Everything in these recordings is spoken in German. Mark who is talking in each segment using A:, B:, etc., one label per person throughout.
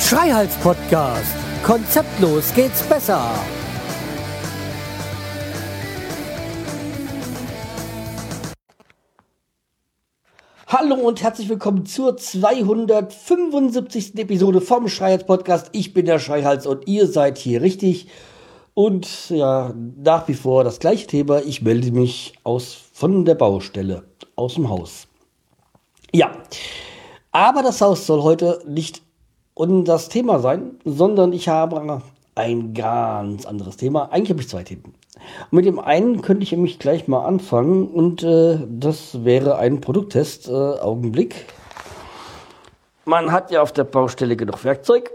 A: Schreihals Podcast. Konzeptlos geht's besser. Hallo und herzlich willkommen zur 275. Episode vom Schreihals Podcast. Ich bin der Schreihals und ihr seid hier richtig. Und ja, nach wie vor das gleiche Thema. Ich melde mich aus von der Baustelle, aus dem Haus. Ja, aber das Haus soll heute nicht und das Thema sein, sondern ich habe ein ganz anderes Thema. Eigentlich habe ich zwei Themen. Und mit dem einen könnte ich nämlich gleich mal anfangen und äh, das wäre ein Produkttest. Äh, Augenblick. Man hat ja auf der Baustelle genug Werkzeug.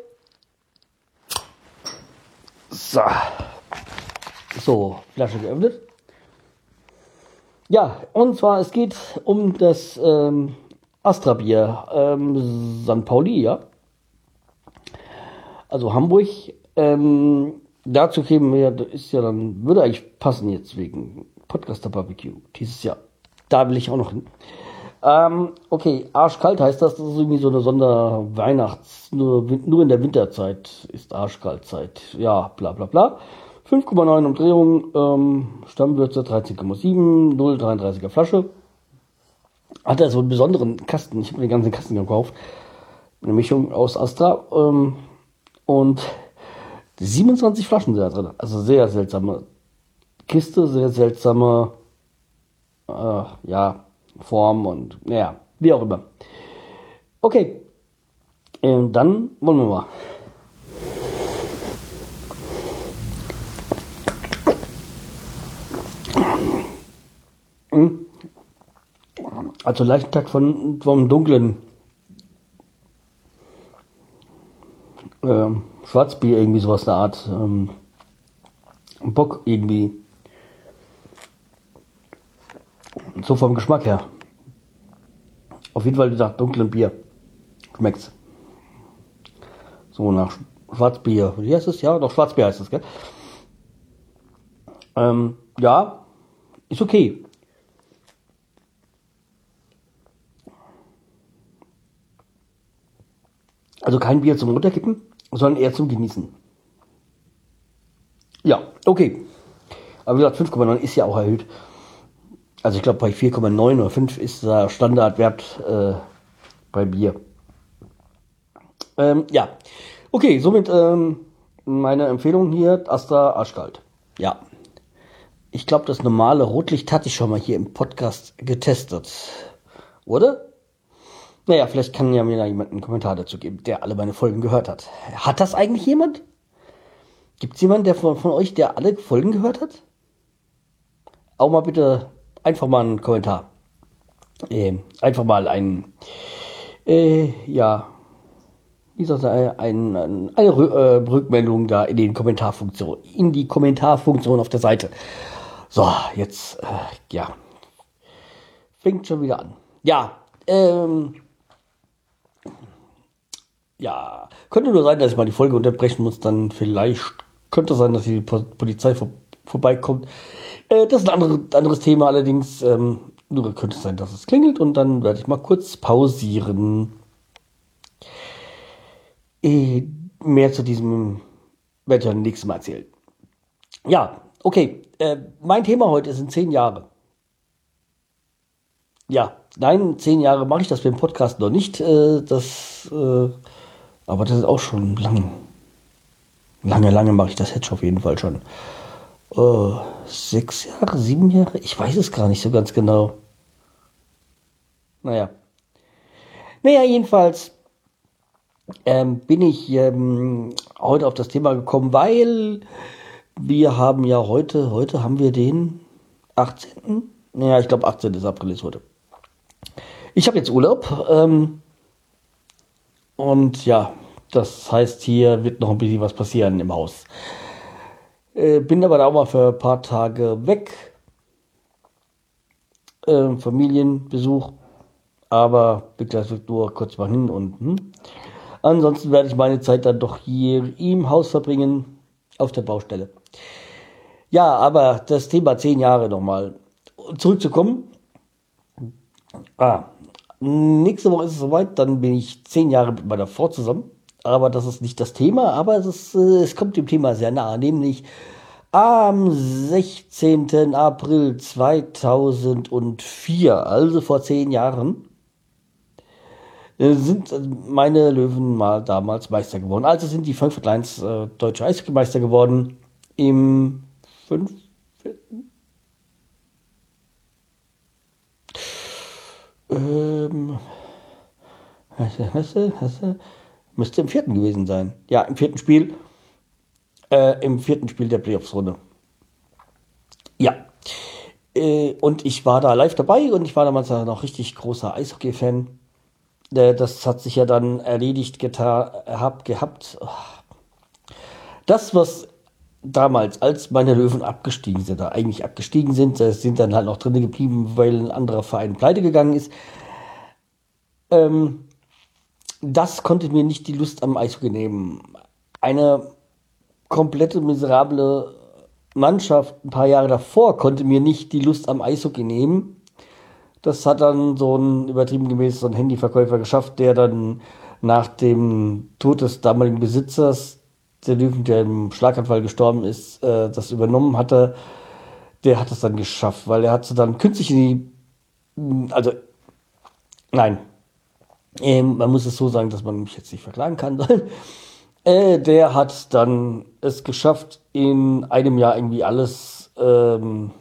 A: So. So, Flasche geöffnet. Ja, und zwar es geht um das ähm, Astra Bier ähm, St. Pauli, ja also Hamburg. Ähm, dazu kämen wir, ist ja dann, würde eigentlich passen jetzt wegen Podcaster Barbecue dieses Jahr. Da will ich auch noch hin. Ähm, okay, arschkalt heißt das, das ist irgendwie so eine Sonderweihnachts, nur, nur in der Winterzeit ist arschkaltzeit. Ja, bla bla bla. 5,9 Umdrehungen, ähm, Stammwürze 13,7, 0,33er Flasche. Hat er so einen besonderen Kasten, ich habe den ganzen Kasten gekauft. Eine Mischung aus Astra, ähm, und 27 Flaschen sind da drin. Also sehr seltsame Kiste, sehr seltsame äh, ja, Form und naja, wie auch immer. Okay, ähm, dann wollen wir mal. Also leichten Tag von vom dunklen ähm, Schwarzbier, irgendwie sowas eine Art ähm, Bock irgendwie. So vom Geschmack her. Auf jeden Fall nach dunklem Bier. Schmeckt's. So nach Schwarzbier. Wie heißt es? Ja, doch Schwarzbier heißt es, gell? Ähm, ja, ist okay. Also kein Bier zum Runterkippen sondern eher zum Genießen. Ja, okay. Aber wie gesagt, 5,9 ist ja auch erhöht. Also ich glaube, bei 4,9 oder 5 ist der Standardwert äh, bei Bier. Ähm, ja, okay, somit ähm, meine Empfehlung hier, Astra Arschkalt. Ja, ich glaube, das normale Rotlicht hatte ich schon mal hier im Podcast getestet. Oder? Naja, vielleicht kann ja mir da jemand einen Kommentar dazu geben, der alle meine Folgen gehört hat. Hat das eigentlich jemand? Gibt es jemanden der von, von euch, der alle Folgen gehört hat? Auch mal bitte einfach mal einen Kommentar. Äh, einfach mal ein, äh, ja, wie soll ich ein, ein, eine äh, Rückmeldung da in den Kommentarfunktion, in die Kommentarfunktion auf der Seite. So, jetzt, äh, ja, fängt schon wieder an. Ja, ähm, ja, könnte nur sein, dass ich mal die Folge unterbrechen muss. Dann vielleicht könnte sein, dass die Polizei vor, vorbeikommt. Äh, das ist ein andere, anderes Thema allerdings. Ähm, nur könnte es sein, dass es klingelt und dann werde ich mal kurz pausieren. Äh, mehr zu diesem werde ich dann nächstes Mal erzählen. Ja, okay. Äh, mein Thema heute sind zehn Jahre. Ja, nein, zehn Jahre mache ich das für den Podcast noch nicht. Äh, das äh, aber das ist auch schon lang. Lange, lange mache ich das jetzt auf jeden Fall schon. Äh, sechs Jahre, sieben Jahre? Ich weiß es gar nicht so ganz genau. Naja. Naja, jedenfalls ähm, bin ich ähm, heute auf das Thema gekommen, weil wir haben ja heute, heute haben wir den 18. Naja, ich glaube 18. April ist heute. Ich habe jetzt Urlaub. Ähm, und ja, das heißt, hier wird noch ein bisschen was passieren im Haus. Äh, bin aber da auch mal für ein paar Tage weg. Äh, Familienbesuch. Aber bitte wird nur kurz mal hin und hm. Ansonsten werde ich meine Zeit dann doch hier im Haus verbringen, auf der Baustelle. Ja, aber das Thema zehn Jahre nochmal. Zurückzukommen. Ah, nächste Woche ist es soweit, dann bin ich zehn Jahre mit meiner Frau zusammen. Aber das ist nicht das Thema, aber es, ist, äh, es kommt dem Thema sehr nahe, nämlich am 16. April 2004, also vor zehn Jahren, äh, sind meine Löwen mal damals Meister geworden. Also sind die Frankfurt Lions äh, deutsche Eishockeymeister geworden im fünften. Ähm, müsste im vierten gewesen sein. Ja, im vierten Spiel. Äh, Im vierten Spiel der Playoffs-Runde. Ja. Äh, und ich war da live dabei und ich war damals noch richtig großer Eishockey-Fan. Äh, das hat sich ja dann erledigt getan, hab, gehabt. Das, was damals, als meine Löwen abgestiegen sind, da eigentlich abgestiegen sind, sind dann halt noch drin geblieben, weil ein anderer Verein pleite gegangen ist. Ähm, das konnte mir nicht die Lust am Eishockey nehmen. Eine komplette miserable Mannschaft ein paar Jahre davor konnte mir nicht die Lust am Eishockey nehmen. Das hat dann so ein übertrieben gemäß so ein Handyverkäufer geschafft, der dann nach dem Tod des damaligen Besitzers, der Löwen, der im Schlaganfall gestorben ist, äh, das übernommen hatte. Der hat es dann geschafft, weil er hat sie dann künstlich in die, also nein, ähm, man muss es so sagen, dass man mich jetzt nicht verklagen kann. äh, der hat dann es geschafft, in einem Jahr irgendwie alles ähm,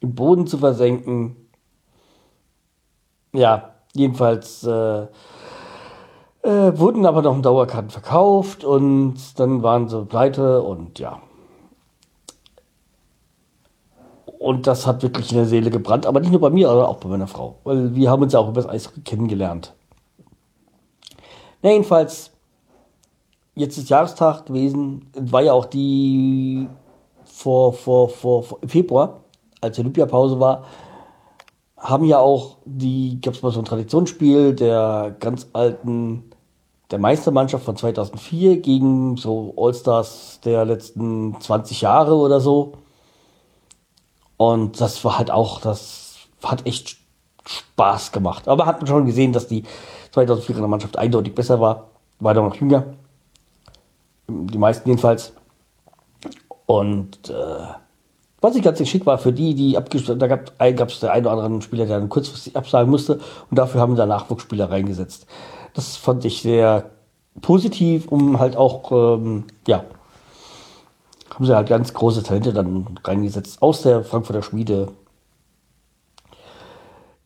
A: im Boden zu versenken. Ja, jedenfalls äh, äh, wurden aber noch Dauerkarten verkauft und dann waren sie pleite und ja. Und das hat wirklich in der Seele gebrannt, aber nicht nur bei mir, sondern auch bei meiner Frau. Weil wir haben uns ja auch über das Eis kennengelernt. Na, jedenfalls, jetzt ist Jahrestag gewesen, war ja auch die vor, vor, vor, vor Februar, als die Olympiapause war, haben ja auch die, gab es mal so ein Traditionsspiel der ganz alten, der Meistermannschaft von 2004 gegen so Allstars der letzten 20 Jahre oder so. Und das war halt auch, das hat echt Spaß gemacht. Aber hat man schon gesehen, dass die 2004er Mannschaft eindeutig besser war. War doch noch jünger. Die meisten jedenfalls. Und äh, was ich ganz schick war für die, die abgeschlossen, da gab es der eine oder andere Spieler, der dann kurzfristig absagen musste und dafür haben da Nachwuchsspieler reingesetzt. Das fand ich sehr positiv, um halt auch, ähm, ja, haben sie halt ganz große Talente dann reingesetzt aus der Frankfurter Schmiede.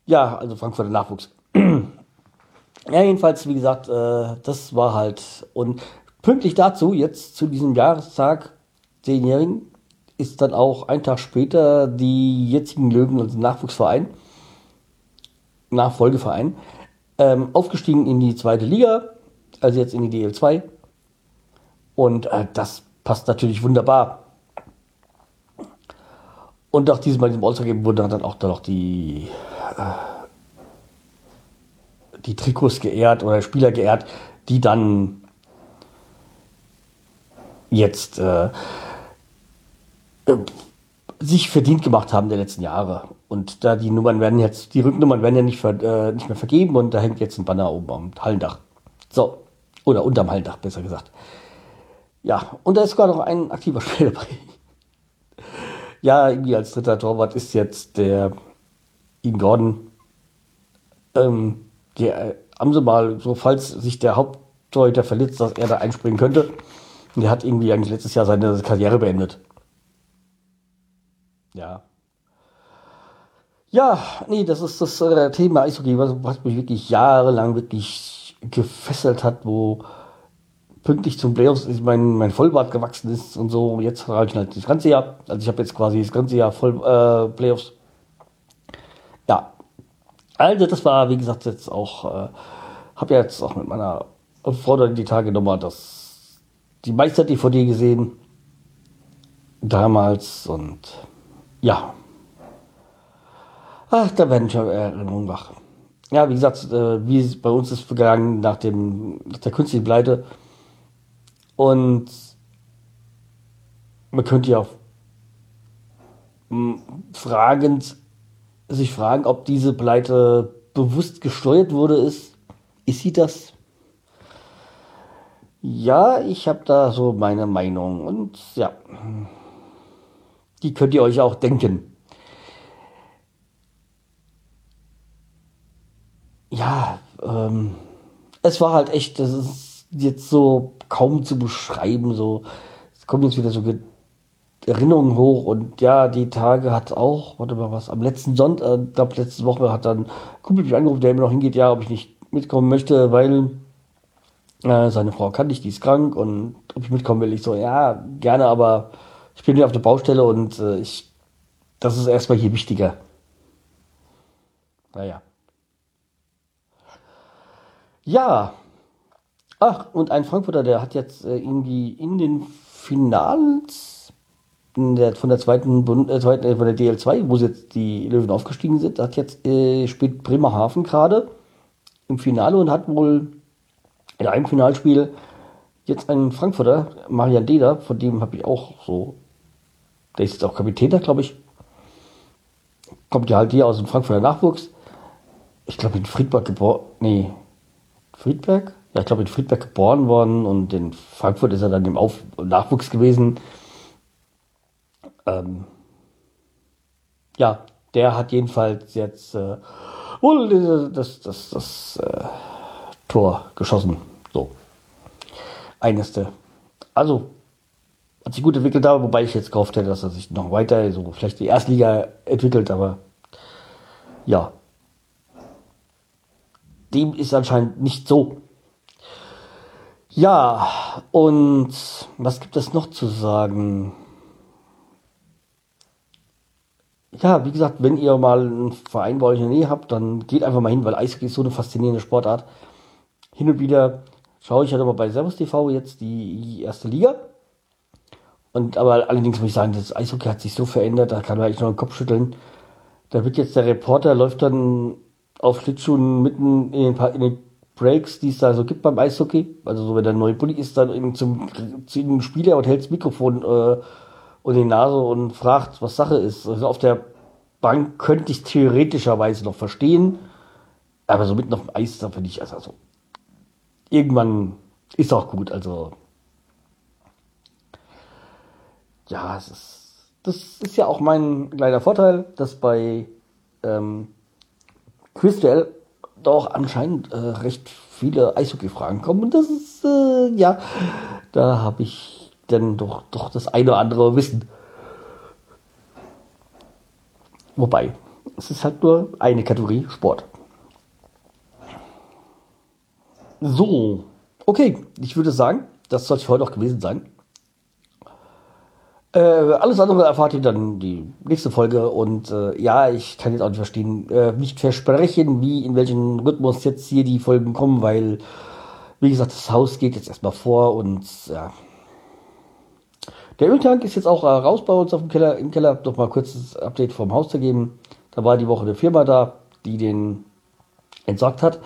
A: Ja, also Frankfurter Nachwuchs. ja, jedenfalls, wie gesagt, äh, das war halt. Und pünktlich dazu, jetzt zu diesem Jahrestag, zehnjährigen, ist dann auch ein Tag später die jetzigen Löwen, also Nachwuchsverein, Nachfolgeverein, ähm, aufgestiegen in die zweite Liga, also jetzt in die DL2. Und äh, das passt natürlich wunderbar. Und auch diesmal in diesem All-Star-Game wurden dann auch da noch die, äh, die Trikots geehrt oder Spieler geehrt, die dann jetzt äh, äh, sich verdient gemacht haben der letzten Jahre. Und da die Nummern werden jetzt, die Rücknummern werden ja nicht, ver, äh, nicht mehr vergeben und da hängt jetzt ein Banner oben am Hallendach. So. Oder unterm Hallendach, besser gesagt. Ja, und da ist sogar noch ein aktiver Spieler dabei. Ja, irgendwie als dritter Torwart ist jetzt der Ian Gordon. Ähm, der, äh, haben sie mal, so falls sich der Haupttorhüter verletzt, dass er da einspringen könnte. Und der hat irgendwie eigentlich letztes Jahr seine Karriere beendet. Ja. Ja, nee, das ist das äh, Thema Eishockey, was, was mich wirklich jahrelang wirklich gefesselt hat, wo pünktlich zum Playoffs mein, mein Vollbart gewachsen ist und so. Jetzt habe ich halt das ganze Jahr. Also ich habe jetzt quasi das ganze Jahr voll äh, Playoffs. Ja. Also das war, wie gesagt, jetzt auch, äh, habe ja jetzt auch mit meiner Frau dann die Tage nochmal das, die Meister-DVD gesehen. Damals und ja. Ach, da werden schon Erinnerungen wach. Ja, wie gesagt, äh, wie es bei uns ist vergangen nach dem, nach der künstlichen Pleite und man könnte ja fragend sich fragen, ob diese Pleite bewusst gesteuert wurde. Ist, ist sie das? Ja, ich habe da so meine Meinung und ja, die könnt ihr euch auch denken. Ja, ähm, es war halt echt, das ist jetzt so kaum zu beschreiben, so, es kommt jetzt wieder so Erinnerungen hoch und ja, die Tage hat auch, warte mal was, am letzten Sonntag, äh, glaube letzte Woche hat dann Kumpel mich angerufen, der immer noch hingeht, ja, ob ich nicht mitkommen möchte, weil äh, seine Frau kann nicht, die ist krank und ob ich mitkommen will. Ich so, ja, gerne, aber ich bin hier auf der Baustelle und äh, ich, das ist erstmal hier wichtiger. Naja. Ja. Ach, und ein Frankfurter, der hat jetzt äh, irgendwie in den Finals der, von der zweiten, Bund, äh, zweiten äh, von der DL2, wo jetzt die Löwen aufgestiegen sind, hat jetzt äh, spielt Bremerhaven gerade im Finale und hat wohl in einem Finalspiel jetzt einen Frankfurter, Marian Deder, von dem habe ich auch so, der ist jetzt auch Kapitän da, glaube ich. Kommt ja halt hier aus dem Frankfurter Nachwuchs. Ich glaube in Friedberg geboren, nee, Friedberg? Ja, ich glaube in Friedberg geboren worden und in Frankfurt ist er dann im Auf Nachwuchs gewesen. Ähm, ja, der hat jedenfalls jetzt äh, wohl das, das, das äh, Tor geschossen. So. Eines der. Also, hat sich gut entwickelt da, wobei ich jetzt gehofft hätte, dass er sich noch weiter, so vielleicht die Erstliga entwickelt, aber ja. Dem ist anscheinend nicht so. Ja, und was gibt es noch zu sagen? ja, wie gesagt, wenn ihr mal einen Verein bei euch in der Nähe habt, dann geht einfach mal hin, weil Eishockey ist so eine faszinierende Sportart. Hin und wieder schaue ich halt aber bei Servus TV jetzt die erste Liga. Und aber allerdings muss ich sagen, das Eishockey hat sich so verändert, da kann man eigentlich nur den Kopf schütteln. Da wird jetzt der Reporter, läuft dann auf Schlittschuhen mitten in den, in den Breaks, die es da so gibt beim Eishockey. Also so, wenn der neue Bulli ist, dann eben zum, zum Spieler und hält das Mikrofon äh, und die Nase und fragt, was Sache ist. Also auf der Bank könnte ich theoretischerweise noch verstehen, aber so mitten auf dem Eis, da finde ich, also, also irgendwann ist auch gut, also ja, es ist, das ist ja auch mein kleiner Vorteil, dass bei ähm, Quizduell doch anscheinend äh, recht viele Eishockey-Fragen kommen und das ist, äh, ja, da habe ich dann doch, doch das eine oder andere wissen. Wobei, es ist halt nur eine Kategorie Sport. So, okay, ich würde sagen, das soll es für heute auch gewesen sein. Äh, alles andere erfahrt ihr dann die nächste Folge und äh, ja, ich kann jetzt auch nicht verstehen, äh, nicht versprechen, wie in welchem Rhythmus jetzt hier die Folgen kommen, weil, wie gesagt, das Haus geht jetzt erstmal vor und ja, der Öltank ist jetzt auch äh, raus bei uns auf dem Keller, im Keller. Noch mal kurzes Update vom Haus zu geben. Da war die Woche eine Firma da, die den entsorgt hat.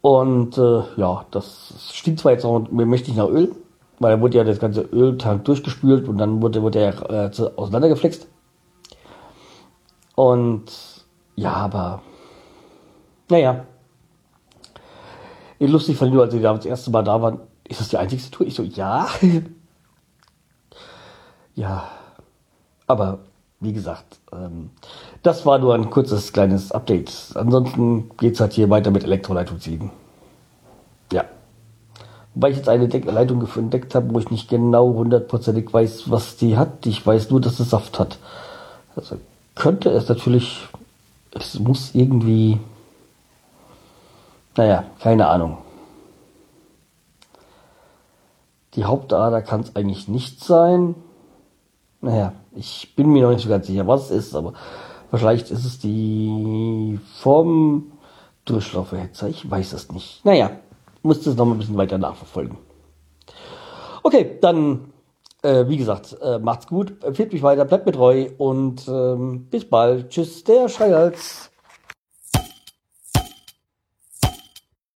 A: Und äh, ja, das stinkt zwar jetzt auch mächtig nach Öl, weil da wurde ja das ganze Öltank durchgespült und dann wurde, wurde er äh, auseinandergeflext. Und ja, aber naja. Lustig fand ich nur, als sie da das erste Mal da waren, ist das die einzigste Tour? Ich so, ja. Ja, aber wie gesagt, ähm, das war nur ein kurzes kleines Update. Ansonsten geht's halt hier weiter mit Elektroleitungsziehen. Wobei ich jetzt eine Deck Leitung entdeckt habe, wo ich nicht genau hundertprozentig weiß, was die hat. Ich weiß nur, dass es Saft hat. Also könnte es natürlich, es muss irgendwie, naja, keine Ahnung. Die Hauptader kann es eigentlich nicht sein. Naja, ich bin mir noch nicht so ganz sicher, was es ist, aber vielleicht ist es die Form Durchlauferhitzer. Ich weiß es nicht. Naja, muss es noch mal ein bisschen weiter nachverfolgen. Okay, dann, äh, wie gesagt, äh, macht's gut, empfiehlt mich weiter, bleibt mir treu und ähm, bis bald. Tschüss, der Schreihals.